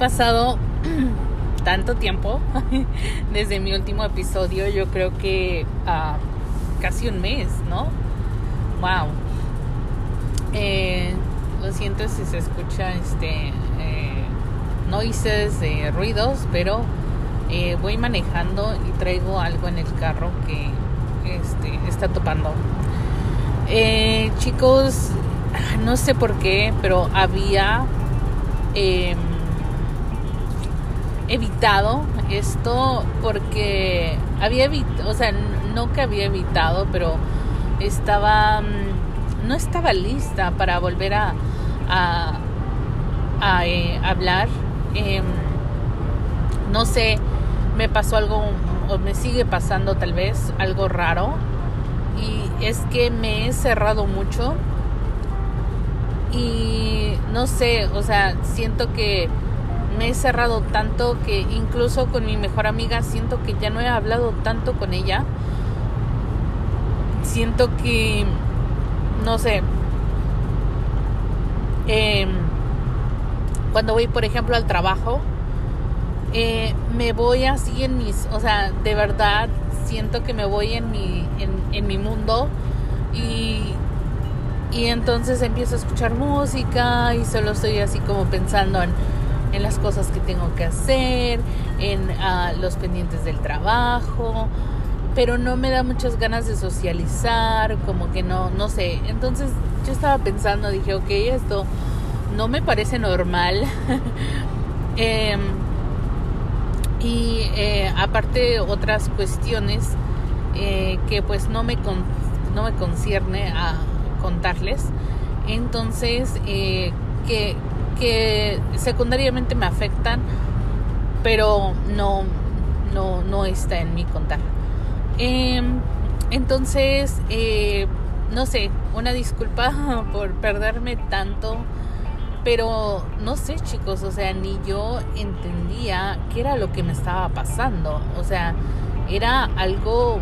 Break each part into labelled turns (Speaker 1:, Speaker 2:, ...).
Speaker 1: pasado tanto tiempo desde mi último episodio, yo creo que uh, casi un mes, ¿no? Wow. Eh, lo siento si se escucha este eh, noises, de ruidos, pero eh, voy manejando y traigo algo en el carro que este, está topando. Eh, chicos, no sé por qué, pero había em, evitado esto porque había evitado, o sea, no que había evitado, pero estaba, mm, no estaba lista para volver a, a, eh, hablar. Em, no sé, me pasó algo, o me sigue pasando tal vez, algo raro y es que me he cerrado mucho y no sé, o sea, siento que me he cerrado tanto que incluso con mi mejor amiga siento que ya no he hablado tanto con ella. Siento que, no sé, eh, cuando voy, por ejemplo, al trabajo, eh, me voy así en mis, o sea, de verdad siento que me voy en mi, en, mi mundo y, y entonces empiezo a escuchar música y solo estoy así como pensando en, en las cosas que tengo que hacer, en uh, los pendientes del trabajo, pero no me da muchas ganas de socializar, como que no, no sé. Entonces yo estaba pensando, dije, ok, esto no me parece normal. eh, y eh, aparte otras cuestiones eh, que pues no me, no me concierne a contarles. Entonces, eh, que, que secundariamente me afectan, pero no, no, no está en mi contar. Em, entonces, no sé, una disculpa por perderme tanto pero no sé chicos, o sea, ni yo entendía qué era lo que me estaba pasando. O sea, era algo,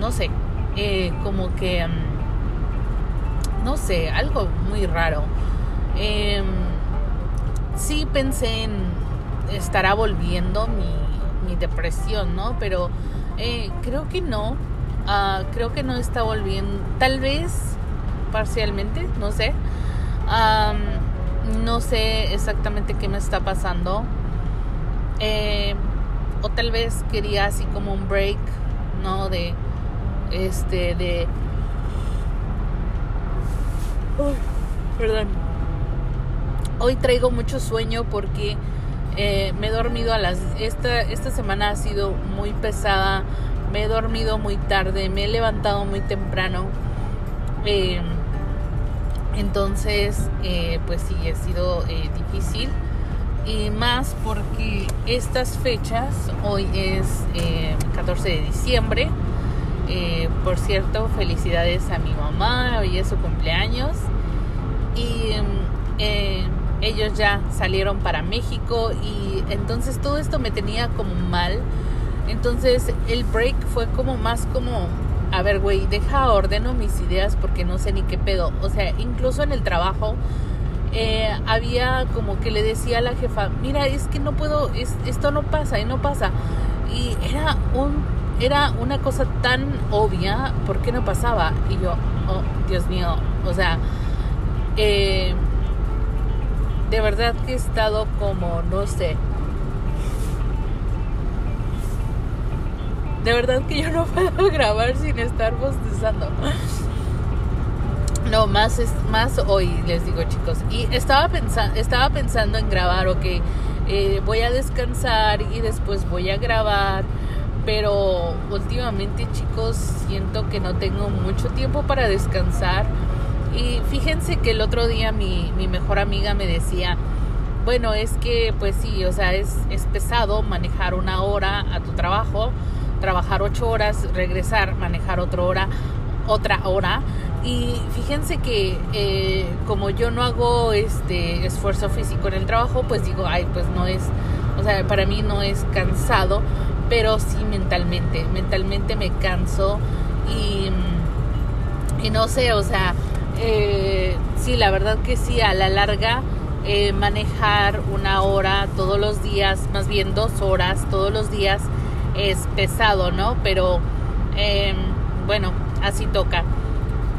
Speaker 1: no sé, eh, como que, mm, no sé, algo muy raro. Eh, sí pensé en estará volviendo mi, mi depresión, ¿no? Pero eh, creo que no. Uh, creo que no está volviendo. Tal vez parcialmente, no sé. Um, no sé exactamente qué me está pasando. Eh, o tal vez quería así como un break, ¿no? De, este, de... perdón. Hoy traigo mucho sueño porque eh, me he dormido a las... Esta, esta semana ha sido muy pesada. Me he dormido muy tarde. Me he levantado muy temprano. Eh, entonces, eh, pues sí, ha sido difícil. Y más porque estas fechas, hoy es 14 eh, de diciembre. por cierto, felicidades a mi mamá, hoy es su cumpleaños. Y ellos ya salieron para México y entonces todo esto me tenía como mal. Entonces el break fue como más como a ver, güey, deja ordeno mis ideas porque no sé ni qué pedo. O sea, incluso en el trabajo eh, había como que le decía a la jefa, mira, es que no puedo, esto no pasa y no pasa. Y era un, era una cosa tan obvia, ¿por qué no pasaba? Y yo, oh, Dios mío, o sea, eh, de verdad que he estado como, no sé, De verdad que yo no puedo grabar sin estar bostezando. No, más es más hoy, les digo chicos. Y estaba pensando, estaba pensando en grabar, ok, eh, voy a descansar y después voy a grabar. Pero últimamente chicos siento que no tengo mucho tiempo para descansar. Y fíjense que el otro día mi, mi mejor amiga me decía, bueno, es que pues sí, o sea, es, es pesado manejar una hora a tu trabajo trabajar ocho horas, regresar, manejar otra hora, otra hora. Y fíjense que eh, como yo no hago este esfuerzo físico en el trabajo, pues digo, ay, pues no es, o sea, para mí no es cansado, pero sí mentalmente, mentalmente me canso y, y no sé, o sea, eh, sí, la verdad que sí, a la larga eh, manejar una hora todos los días, más bien dos horas todos los días es pesado, ¿no? Pero em, bueno, así toca.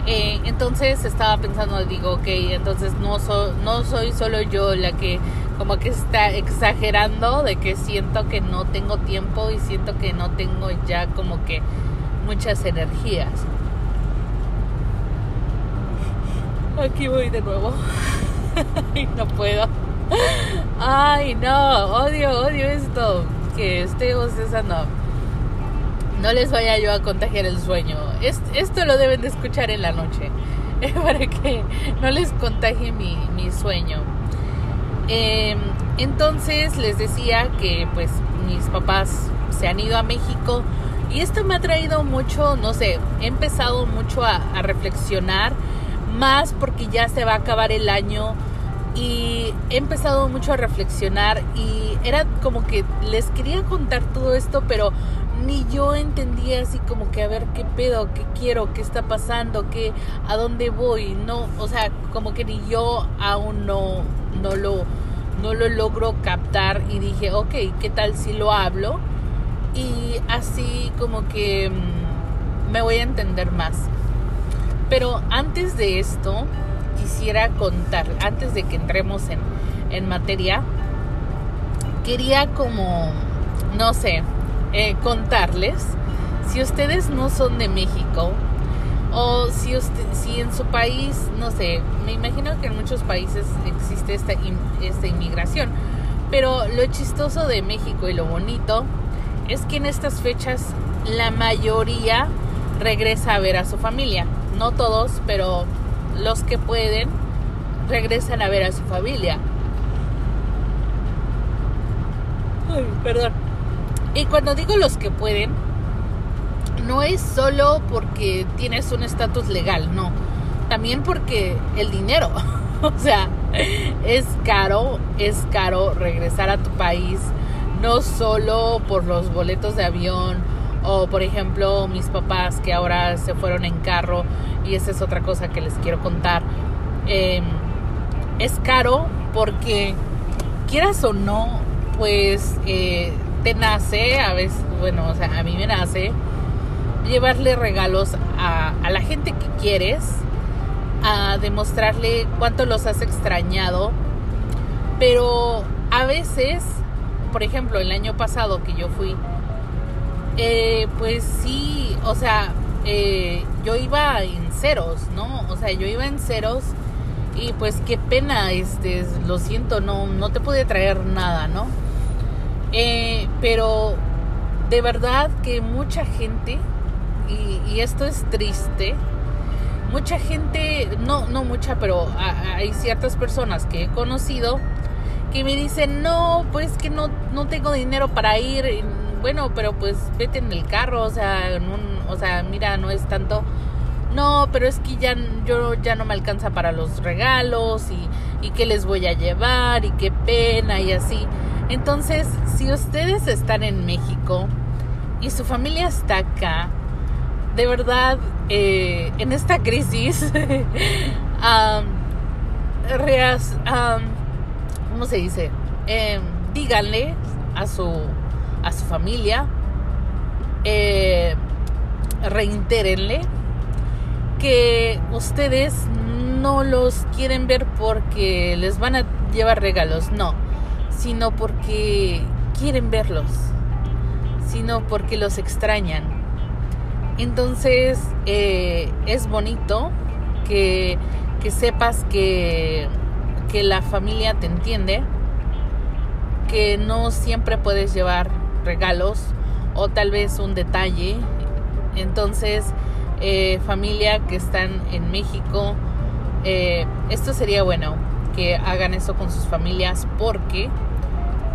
Speaker 1: Eh, entonces estaba pensando, digo, ok, entonces no, no soy solo yo la que como que está exagerando de que siento que no tengo tiempo y siento que no tengo ya como que muchas energías. Aquí voy de nuevo. Ay, no puedo. Ay, no, odio, odio esto. Que estoy bostezando. No les vaya yo a contagiar el sueño. Esto lo deben de escuchar en la noche. Para que no les contagie mi, mi sueño. Em, entonces les decía que pues mis papás se han ido a México y esto me ha traído mucho, no sé, he empezado mucho a reflexionar más porque ya se va a acabar el año. Y he empezado mucho a reflexionar y era como que les quería contar todo esto, pero ni yo entendía así como que a ver qué pedo, qué quiero, qué está pasando, qué a dónde voy, no, o sea, como que ni yo aún no no lo no lo logro captar y dije, ok, ¿qué tal si lo hablo? Y así como que mm, me voy a entender más. Pero antes de esto, quisiera contar, antes de que entremos en, materia, quería como, no sé, eh, contarles, si ustedes no son de México, o si, usted, si en su país, no sé, me imagino que en muchos países existe esta, esta inmigración, pero lo chistoso de México y lo bonito es que en estas fechas la mayoría regresa a ver a su familia. No todos, pero los que pueden regresan a ver a su familia. Perdón. Y cuando digo los que pueden, no es solo porque tienes un estatus legal, no. También porque el dinero. o sea, es caro, es caro regresar a tu país, no solo por los boletos de avión o por ejemplo mis papás que ahora se fueron en carro y esa es otra cosa que les quiero contar. Em, es caro porque quieras o no, pues eh, te nace, a veces, bueno, o sea, a mí me nace llevarle regalos a, a la gente que quieres, a demostrarle cuánto los has extrañado, pero a veces, por ejemplo, el año pasado que yo fui, eh, pues sí, o sea, eh, yo iba en ceros, ¿no? O sea, yo iba en ceros y pues qué pena, este, lo siento, no, no te pude traer nada, ¿no? Eh, pero de verdad que mucha gente, y, esto es triste, mucha gente, no, no mucha, pero hay ciertas personas que he conocido que me dicen, no, pues que no, no tengo dinero para ir, bueno, pero pues vete en el carro, o sea, en un, o sea, mira, no es tanto. No, pero es que ya yo ya no me alcanza para los regalos y, y qué les voy a llevar y qué pena y así. Entonces, si ustedes están en México y su familia está acá, de verdad, eh, en esta crisis, ¿cómo se dice? Eh, díganle a su, a su familia, eh, que ustedes no los quieren ver porque les van a llevar regalos, no, sino porque quieren verlos, sino porque los extrañan. Entonces eh, es bonito que, que sepas que, que la familia te entiende, que no siempre puedes llevar regalos o tal vez un detalle. Entonces, eh, familia que están en México, eh, esto sería bueno que hagan eso con sus familias porque,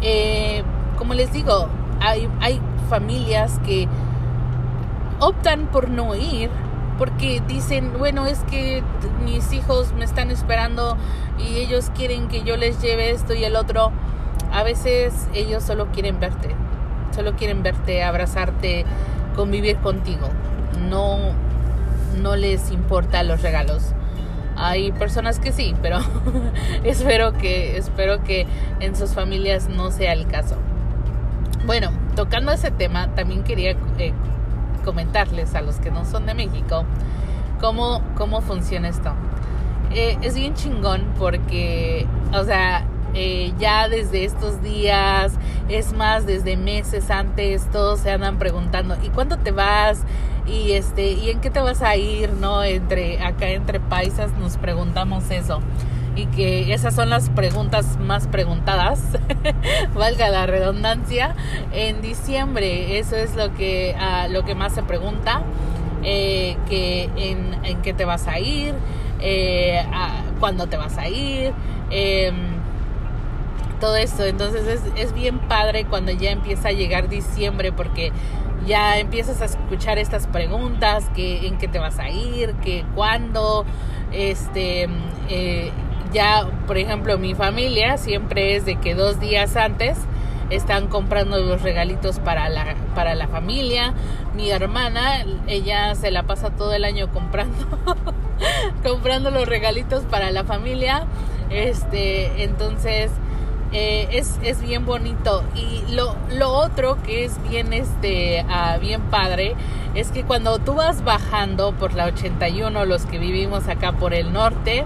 Speaker 1: eh, como les digo, hay, hay familias que optan por no ir porque dicen, bueno, es que mis hijos me están esperando y ellos quieren que yo les lleve esto y el otro. A veces ellos solo quieren verte, solo quieren verte, abrazarte, convivir contigo. No, no les importa los regalos. Hay personas que sí, pero espero que espero que en sus familias no sea el caso. Bueno, tocando ese tema, también quería eh, comentarles a los que no son de México cómo, cómo funciona esto. Eh, es bien chingón porque, o sea, eh, ya desde estos días, es más, desde meses antes, todos se andan preguntando, ¿y cuándo te vas? Y este, ¿y en qué te vas a ir? ¿No? Entre, acá entre paisas nos preguntamos eso. Y que esas son las preguntas más preguntadas, valga la redundancia, en diciembre. Eso es lo que, uh, lo que más se pregunta. Eh, que en, en, qué te vas a ir, eh, a, cuándo te vas a ir. Eh, todo esto. Entonces es, es bien padre cuando ya empieza a llegar diciembre porque ya empiezas a escuchar estas preguntas, que en qué te vas a ir, que cuándo, este, eh, ya, por ejemplo, mi familia siempre es de que dos días antes están comprando los regalitos para la, para la familia. Mi hermana, ella se la pasa todo el año comprando, comprando los regalitos para la familia. Este, entonces, eh, es, es, bien bonito. Y lo, lo, otro que es bien, este, uh, bien padre es que cuando tú vas bajando por la 81, los que vivimos acá por el norte,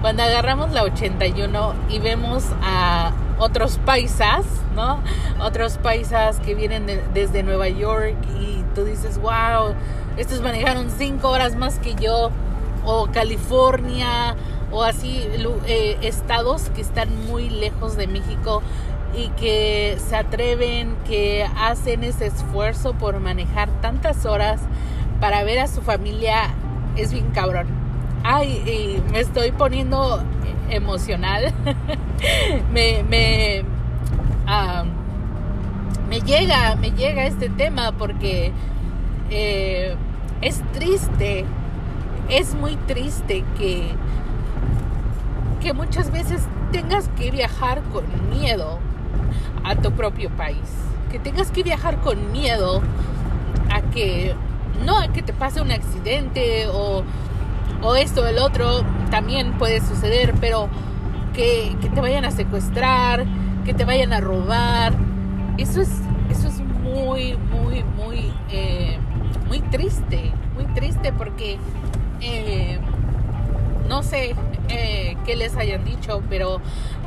Speaker 1: cuando agarramos la 81 y vemos a otros paisas, ¿no? Otros paisas que vienen de, desde Nueva York y tú dices, wow, estos manejaron cinco horas más que yo, o California, o así eh, estados que están muy lejos de México y que se atreven, que hacen ese esfuerzo por manejar tantas horas para ver a su familia, es bien cabrón. Ay, me estoy poniendo emocional. me, me, me llega, me llega este tema porque eh, es triste, es muy triste que que muchas veces tengas que viajar con miedo a tu propio país, que tengas que viajar con miedo a que no a que te pase un accidente o, o esto o el otro también puede suceder, pero que, que, te vayan a secuestrar, que te vayan a robar, eso es eso es muy muy muy eh, muy triste, muy triste porque eh, no sé eh, qué les hayan dicho, pero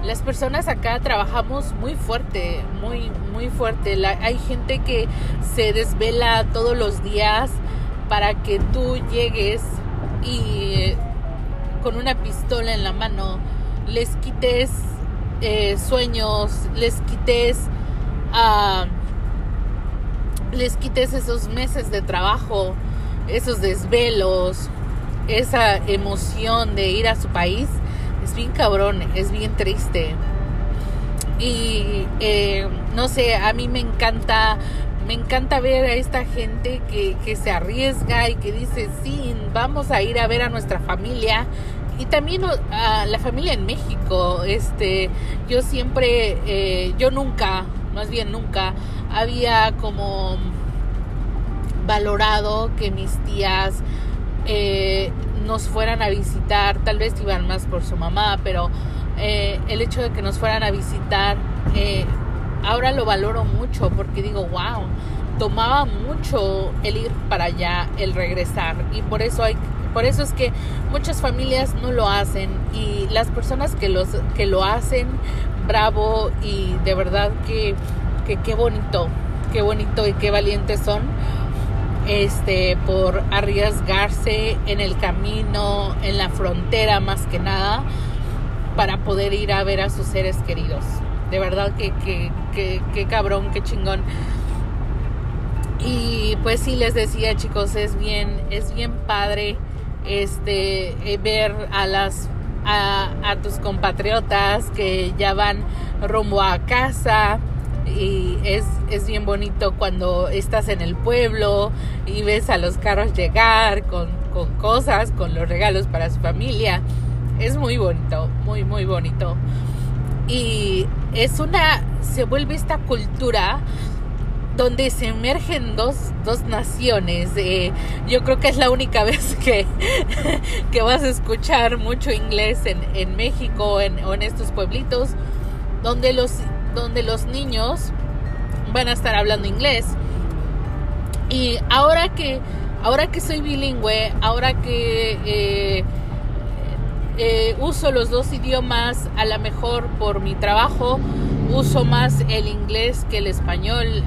Speaker 1: las personas acá trabajamos muy fuerte, muy, muy fuerte. Hay gente que se desvela todos los días para que tú llegues y con una pistola en la mano les quites eh, sueños, les quites, uh, les quites esos meses de trabajo, esos desvelos, esa emoción de ir a su país es bien cabrón, es bien triste. Y eh, no sé, a mí me encanta, me encanta ver a esta gente que, que se arriesga y que dice, sí, vamos a ir a ver a nuestra familia y también a la familia en México. Este, yo siempre, eh, yo nunca, más bien nunca, había como valorado que mis tías eh, nos fueran a visitar, tal vez iban más por su mamá, pero eh, el hecho de que nos fueran a visitar, eh, ahora lo valoro mucho porque digo, wow, tomaba mucho el ir para allá, el regresar y por eso hay por eso es que muchas familias no lo hacen y las personas que los que lo hacen bravo y de verdad que que qué bonito qué bonito y qué valientes son este por arriesgarse en el camino, en la frontera más que nada, para poder ir a ver a sus seres queridos. De verdad que, que, que, que cabrón, qué chingón. Y pues sí les decía chicos, es bien, es bien padre este eh, ver a las a, a tus compatriotas que ya van rumbo a casa y es, es bien bonito cuando estás en el pueblo y ves a los carros llegar con, con cosas, con los regalos para su familia. Es muy bonito, muy, muy bonito. Y es una, se vuelve esta cultura donde se emergen dos, dos naciones. Eh, yo creo que es la única vez que, que vas a escuchar mucho inglés en, en México en, o en estos pueblitos, donde los, donde los niños van a estar hablando inglés. Y ahora que, ahora que soy bilingüe, ahora que eh, eh, uso los dos idiomas, a lo mejor por mi trabajo, uso más el inglés que el español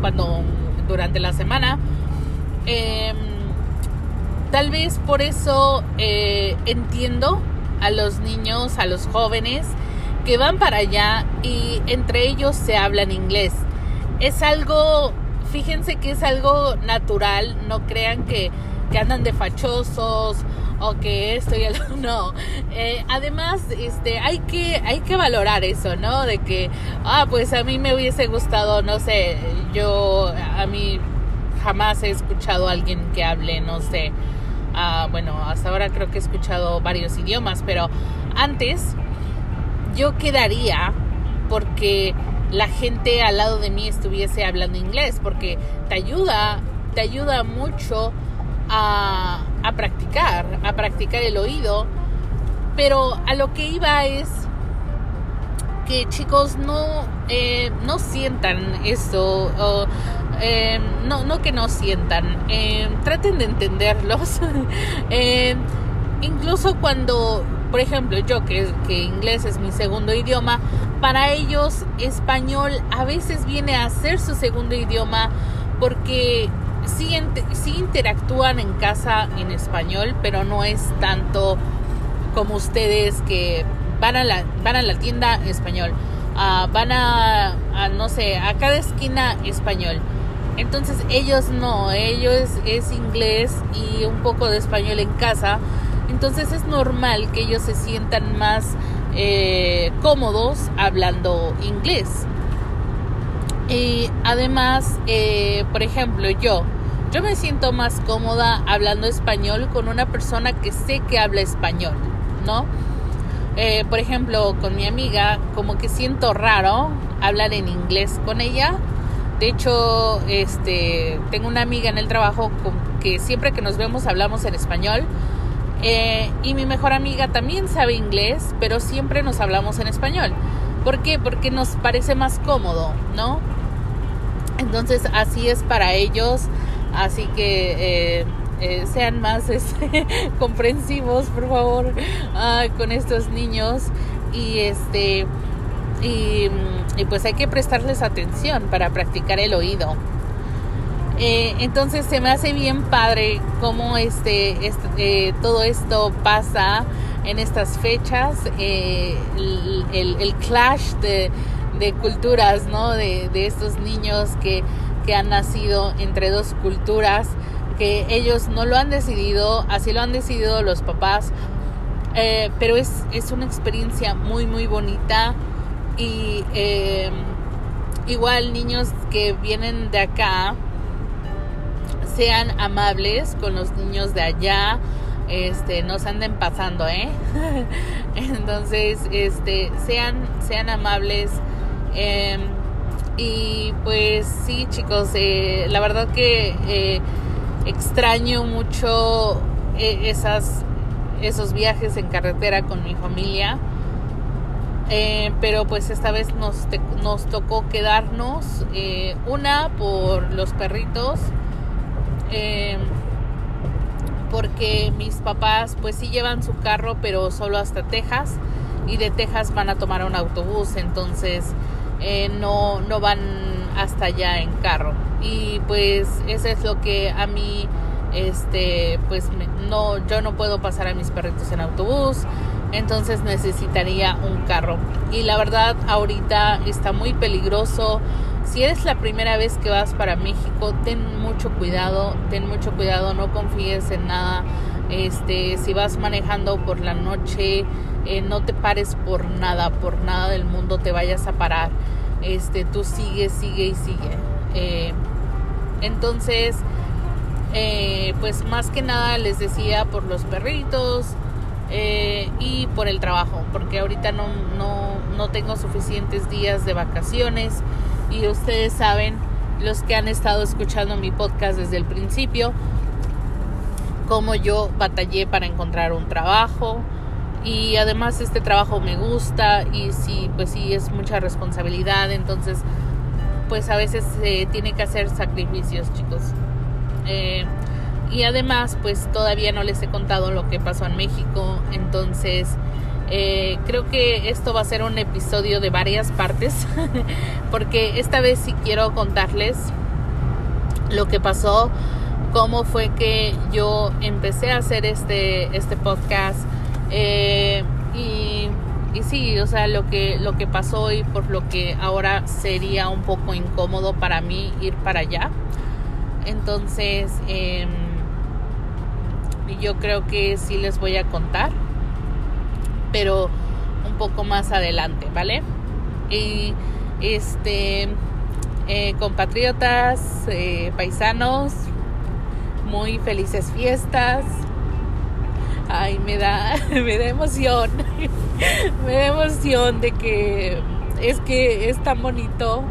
Speaker 1: cuando durante la semana. Em, tal vez por eso eh, entiendo a los niños, a los jóvenes que van para allá y entre ellos se hablan inglés. Es algo, fíjense que es algo natural, no crean que, que andan de fachosos o que esto y el no. Eh, además, este, hay que, hay que valorar eso, ¿no? De que, ah, pues a mí me hubiese gustado, no sé, yo, a mí jamás he escuchado a alguien que hable, no sé, ah, bueno, hasta ahora creo que he escuchado varios idiomas, pero antes yo quedaría porque la gente al lado de mí estuviese hablando inglés, porque te ayuda, te ayuda mucho a, a practicar, a practicar el oído. Pero a lo que iba es que chicos no, eh, no sientan eso, o, eh, no, no que no sientan, eh, traten de entenderlos. incluso cuando, por ejemplo, yo que, que inglés es mi segundo idioma, para ellos español a veces viene a ser su segundo idioma porque sí, interactúan en casa en español, pero no es tanto como ustedes que van a la, van a la tienda español, uh, van a, no sé, a cada esquina español. Entonces ellos no, ellos es inglés y un poco de español en casa. Entonces es normal que ellos se sientan más eh, cómodos hablando inglés. Y además, eh, por ejemplo, yo, yo me siento más cómoda hablando español con una persona que sé que habla español, ¿no? Eh, por ejemplo, con mi amiga, como que siento raro hablar en inglés con ella. De hecho, este, tengo una amiga en el trabajo que siempre que nos vemos hablamos en español. Eh, y mi mejor amiga también sabe inglés, pero siempre nos hablamos en español. ¿Por qué? Porque nos parece más cómodo, ¿no? Entonces así es para ellos, así que eh, eh, sean más este, comprensivos, por favor, ah, con estos niños y este y, pues hay que prestarles atención para practicar el oído. Eh, entonces se me hace bien padre cómo este, este todo esto pasa en estas fechas, el, el clash de culturas, ¿no? De, estos niños que, que han nacido entre dos culturas, que ellos no lo han decidido, así lo han decidido los papás, eh, pero es, es, una experiencia muy, muy bonita y eh, igual niños que vienen de acá sean amables con los niños de allá, este, no se anden pasando, ¿eh? Entonces, este, sean, sean amables Em, y pues sí, chicos, eh, la verdad que eh, extraño mucho eh, esas, esos viajes en carretera con mi familia. pero pues esta vez nos, nos tocó quedarnos una por los perritos em, porque mis papás pues sí llevan su carro pero solo hasta Texas y de Texas van a tomar un autobús entonces eh, no, no van hasta allá en carro. Y pues eso es lo que a mí, este, pues no, yo no puedo pasar a mis perritos en autobús, entonces necesitaría un carro. Y la verdad, ahorita está muy peligroso. Si eres la primera vez que vas para México, ten mucho cuidado, ten mucho cuidado, no confíes en nada. Este, si vas manejando por la noche, eh, no te pares por nada, por nada del mundo te vayas a parar. Este, tú sigue, sigue y sigue. Eh, entonces, eh, pues más que nada les decía por los perritos y por el trabajo, porque ahorita no, no, no tengo suficientes días de vacaciones y ustedes saben los que han estado escuchando mi podcast desde el principio, cómo yo batallé para encontrar un trabajo. Y además este trabajo me gusta y sí, pues sí es mucha responsabilidad, entonces pues a veces se tiene que hacer sacrificios, chicos. Eh, y además, pues todavía no les he contado lo que pasó en México, entonces eh, creo que esto va a ser un episodio de varias partes, porque esta vez sí quiero contarles lo que pasó, cómo fue que yo empecé a hacer este, este podcast. Eh, y, sí, o sea, lo que, lo que pasó y por lo que ahora sería un poco incómodo para mí ir para allá. Entonces, eh, yo creo que sí les voy a contar pero un poco más adelante, ¿vale? Y este, eh, compatriotas, eh, paisanos, muy felices fiestas. Ay, me da, me da emoción, me da emoción de que es que es tan bonito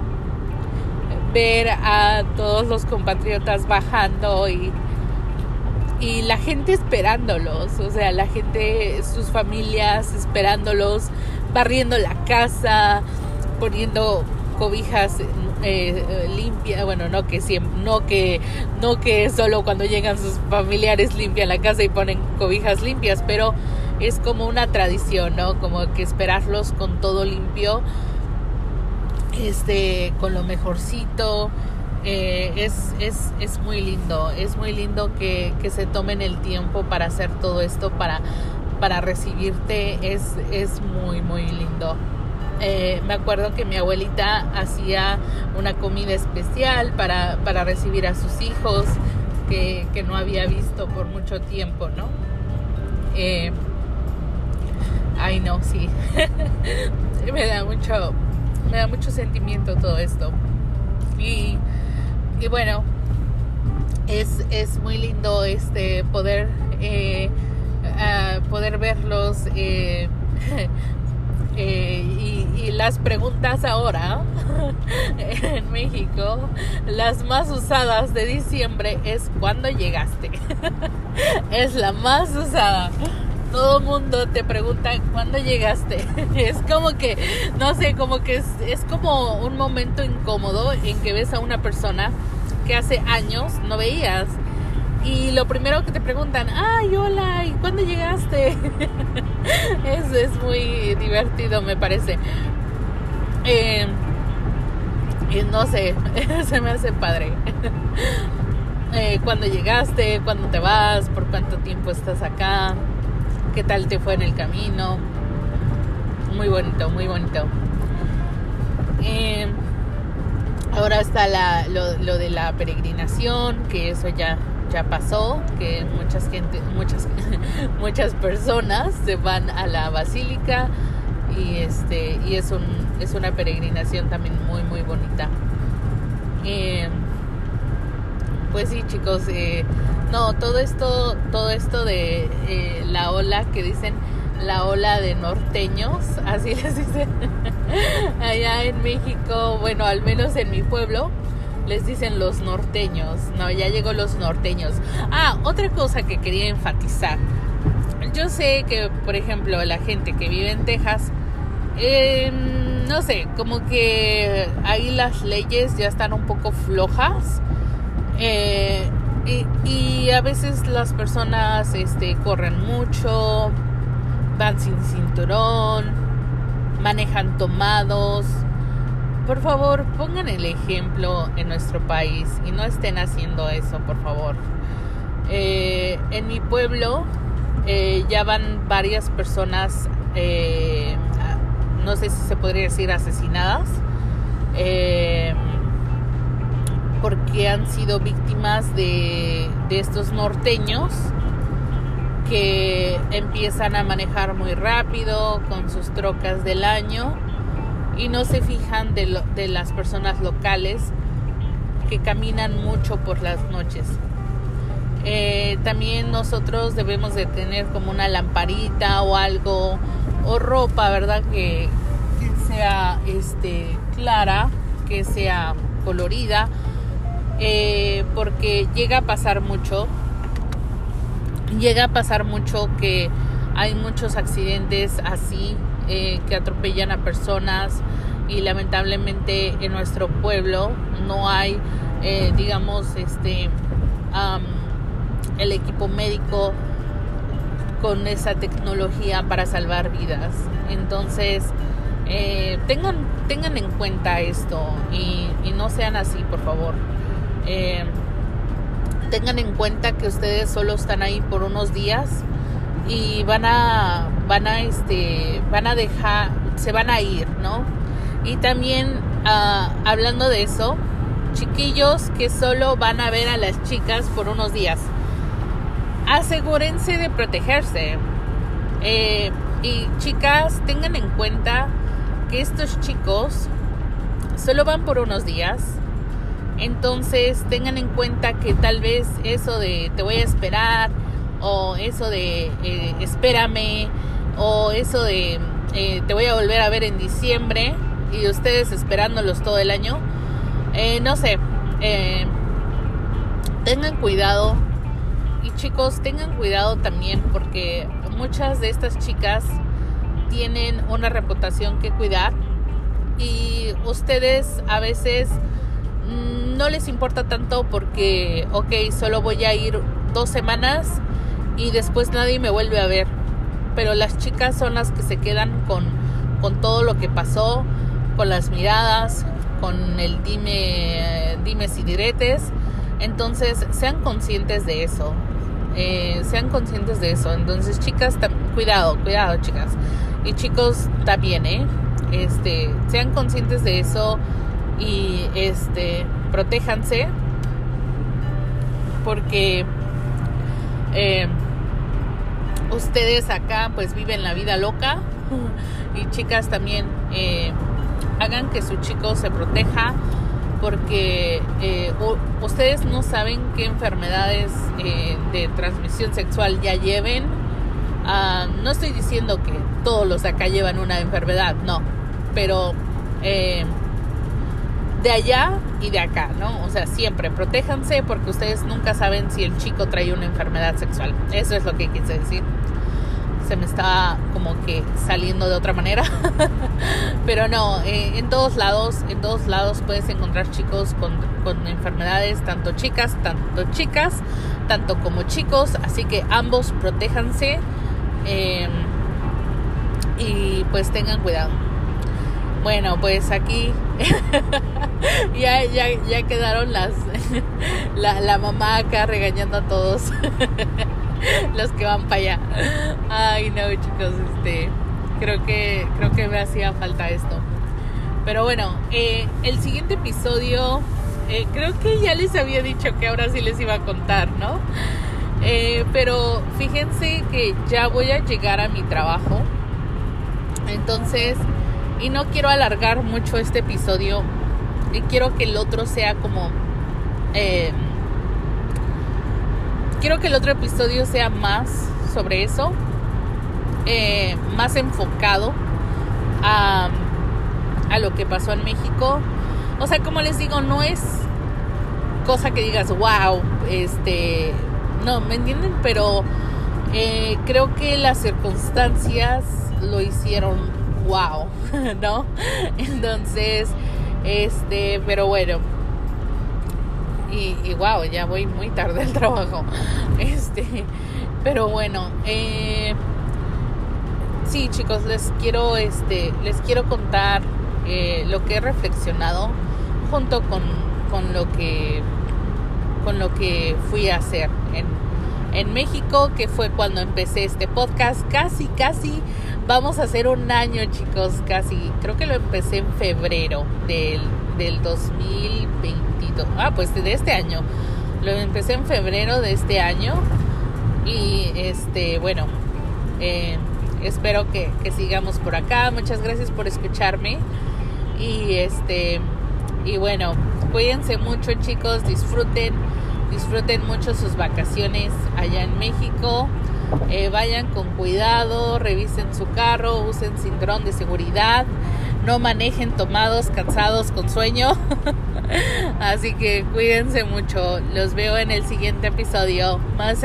Speaker 1: ver a todos los compatriotas bajando y y la gente esperándolos, o sea, la gente, sus familias esperándolos, barriendo la casa, poniendo cobijas eh, limpias, bueno, no que siempre, no que no que solo cuando llegan sus familiares limpian la casa y ponen cobijas limpias, pero es como una tradición, ¿no? Como que esperarlos con todo limpio, este, con lo mejorcito, eh, es, es, es, muy lindo, es muy lindo que, que, se tomen el tiempo para hacer todo esto, para, para recibirte, es, es muy, muy lindo. Eh, me acuerdo que mi abuelita hacía una comida especial para, para recibir a sus hijos que, que, no había visto por mucho tiempo, ¿no? Eh, ay, no, sí. me da mucho, me da mucho sentimiento todo esto. Y y bueno, es, es muy lindo este poder eh, poder verlos eh, eh, y, y, las preguntas ahora en México las más usadas de diciembre es cuando llegaste es la más usada todo mundo te pregunta cuándo llegaste. Es como que, no sé, como que es, es, como un momento incómodo en que ves a una persona que hace años no veías. Y lo primero que te preguntan, ay, hola, ¿y cuándo llegaste? es, es muy divertido, me parece. Eh, no sé, se me hace padre. eh, cuando llegaste, cuándo te vas, por cuánto tiempo estás acá qué tal te fue en el camino. Muy bonito, muy bonito. Eh, ahora está la, lo, de la peregrinación, que eso ya, ya pasó, que muchas gente, muchas, muchas personas se van a la basílica y este y es un es una peregrinación también muy muy bonita. Eh, pues sí, chicos, eh, no, todo esto, todo esto de la que dicen la ola de norteños, así les dicen allá en México, bueno, al menos en mi pueblo, les dicen los norteños, no, ya llegó los norteños. Ah, otra cosa que quería enfatizar, yo sé que, por ejemplo, la gente que vive en Texas, eh, no sé, como que ahí las leyes ya están un poco flojas eh, y, a veces las personas este, corren mucho, van sin cinturón, manejan tomados. Por favor, pongan el ejemplo en nuestro país y no estén haciendo eso, por favor. Eh, en mi pueblo eh, ya van varias personas, eh, no sé si se podría decir asesinadas. Eh, porque han sido víctimas de, estos norteños que empiezan a manejar muy rápido con sus trocas del año y no se fijan de, las personas locales que caminan mucho por las noches. Eh, también nosotros debemos de tener como una lamparita o algo o ropa, ¿verdad? Que, que sea este, clara, que sea colorida eh, porque llega a pasar mucho, llega a pasar mucho que hay muchos accidentes así eh, que atropellan a personas y lamentablemente en nuestro pueblo no hay, eh, digamos, este, el equipo médico con esa tecnología para salvar vidas. Entonces, tengan, tengan en cuenta esto y, no sean así, por favor. Eh, tengan en cuenta que ustedes solo están ahí por unos días y van a, van a, este, van a dejar, se van a ir, ¿no? Y también, ah, hablando de eso, chiquillos que solo van a ver a las chicas por unos días asegúrense de protegerse. Eh, y chicas, tengan en cuenta que estos chicos solo van por unos días. Entonces tengan en cuenta que tal vez eso de te voy a esperar o eso de eh, espérame o eso de eh, te voy a volver a ver en diciembre y ustedes esperándolos todo el año. no sé, tengan cuidado y chicos, tengan cuidado también porque muchas de estas chicas tienen una reputación que cuidar y ustedes a veces no les importa tanto porque, ok, solo voy a ir dos semanas y después nadie me vuelve a ver. Pero las chicas son las que se quedan con, con todo lo que pasó, con las miradas, con el dime, dimes y diretes. Entonces, sean conscientes de eso. Eh, sean conscientes de eso. Entonces, chicas, cuidado, cuidado, chicas. Y chicos, también, ¿eh? Este, sean conscientes de eso y este, protéjanse porque eh, ustedes acá pues viven la vida loca y chicas también eh, hagan que su chico se proteja porque eh, ustedes no saben qué enfermedades de transmisión sexual ya lleven. Ah, no estoy diciendo que todos los de acá llevan una enfermedad, no, pero de allá y de acá, ¿no? O sea, siempre protéjanse porque ustedes nunca saben si el chico trae una enfermedad sexual. Eso es lo que quise decir se me está como que saliendo de otra manera. Pero no, eh, en todos lados, en todos lados puedes encontrar chicos con, enfermedades, tanto chicas, tanto chicas, tanto como chicos. Así que ambos protéjanse em, y pues tengan cuidado. Bueno, pues aquí ya, ya, ya quedaron las la, la mamá acá regañando a todos. los que van para allá. Ay, no, chicos, este, creo que, creo que me hacía falta esto. Pero bueno, eh, el siguiente episodio, eh, creo que ya les había dicho que ahora sí les iba a contar, ¿no? Eh, pero fíjense que ya voy a llegar a mi trabajo. Entonces, y no quiero alargar mucho este episodio. Y quiero que el otro sea como quiero que el otro episodio sea más sobre eso, eh, más enfocado a, a lo que pasó en México. O sea, como les digo, no es cosa que digas, wow, este, no, ¿me entienden? Pero eh, creo que las circunstancias lo hicieron wow, ¿no? Entonces, este, pero bueno, y, wow, ya voy muy tarde al trabajo. Este, pero bueno, eh, sí, chicos, les quiero, este, les quiero contar eh, lo que he reflexionado junto con, con lo que, con lo que fui a hacer en, en México, que fue cuando empecé este podcast. Casi, casi vamos a hacer un año, chicos, casi. Creo que lo empecé en febrero del, del 2020 Ah, pues de este año. Lo empecé en febrero de este año. Y este, bueno, eh, espero que, que, sigamos por acá. Muchas gracias por escucharme. Y este, y bueno, cuídense mucho, chicos. Disfruten, disfruten mucho sus vacaciones allá en México. Eh, vayan con cuidado, revisen su carro, usen cinturón de seguridad. no manejen tomados, cansados, con sueño. Así que cuídense mucho. Los veo en el siguiente episodio. Más.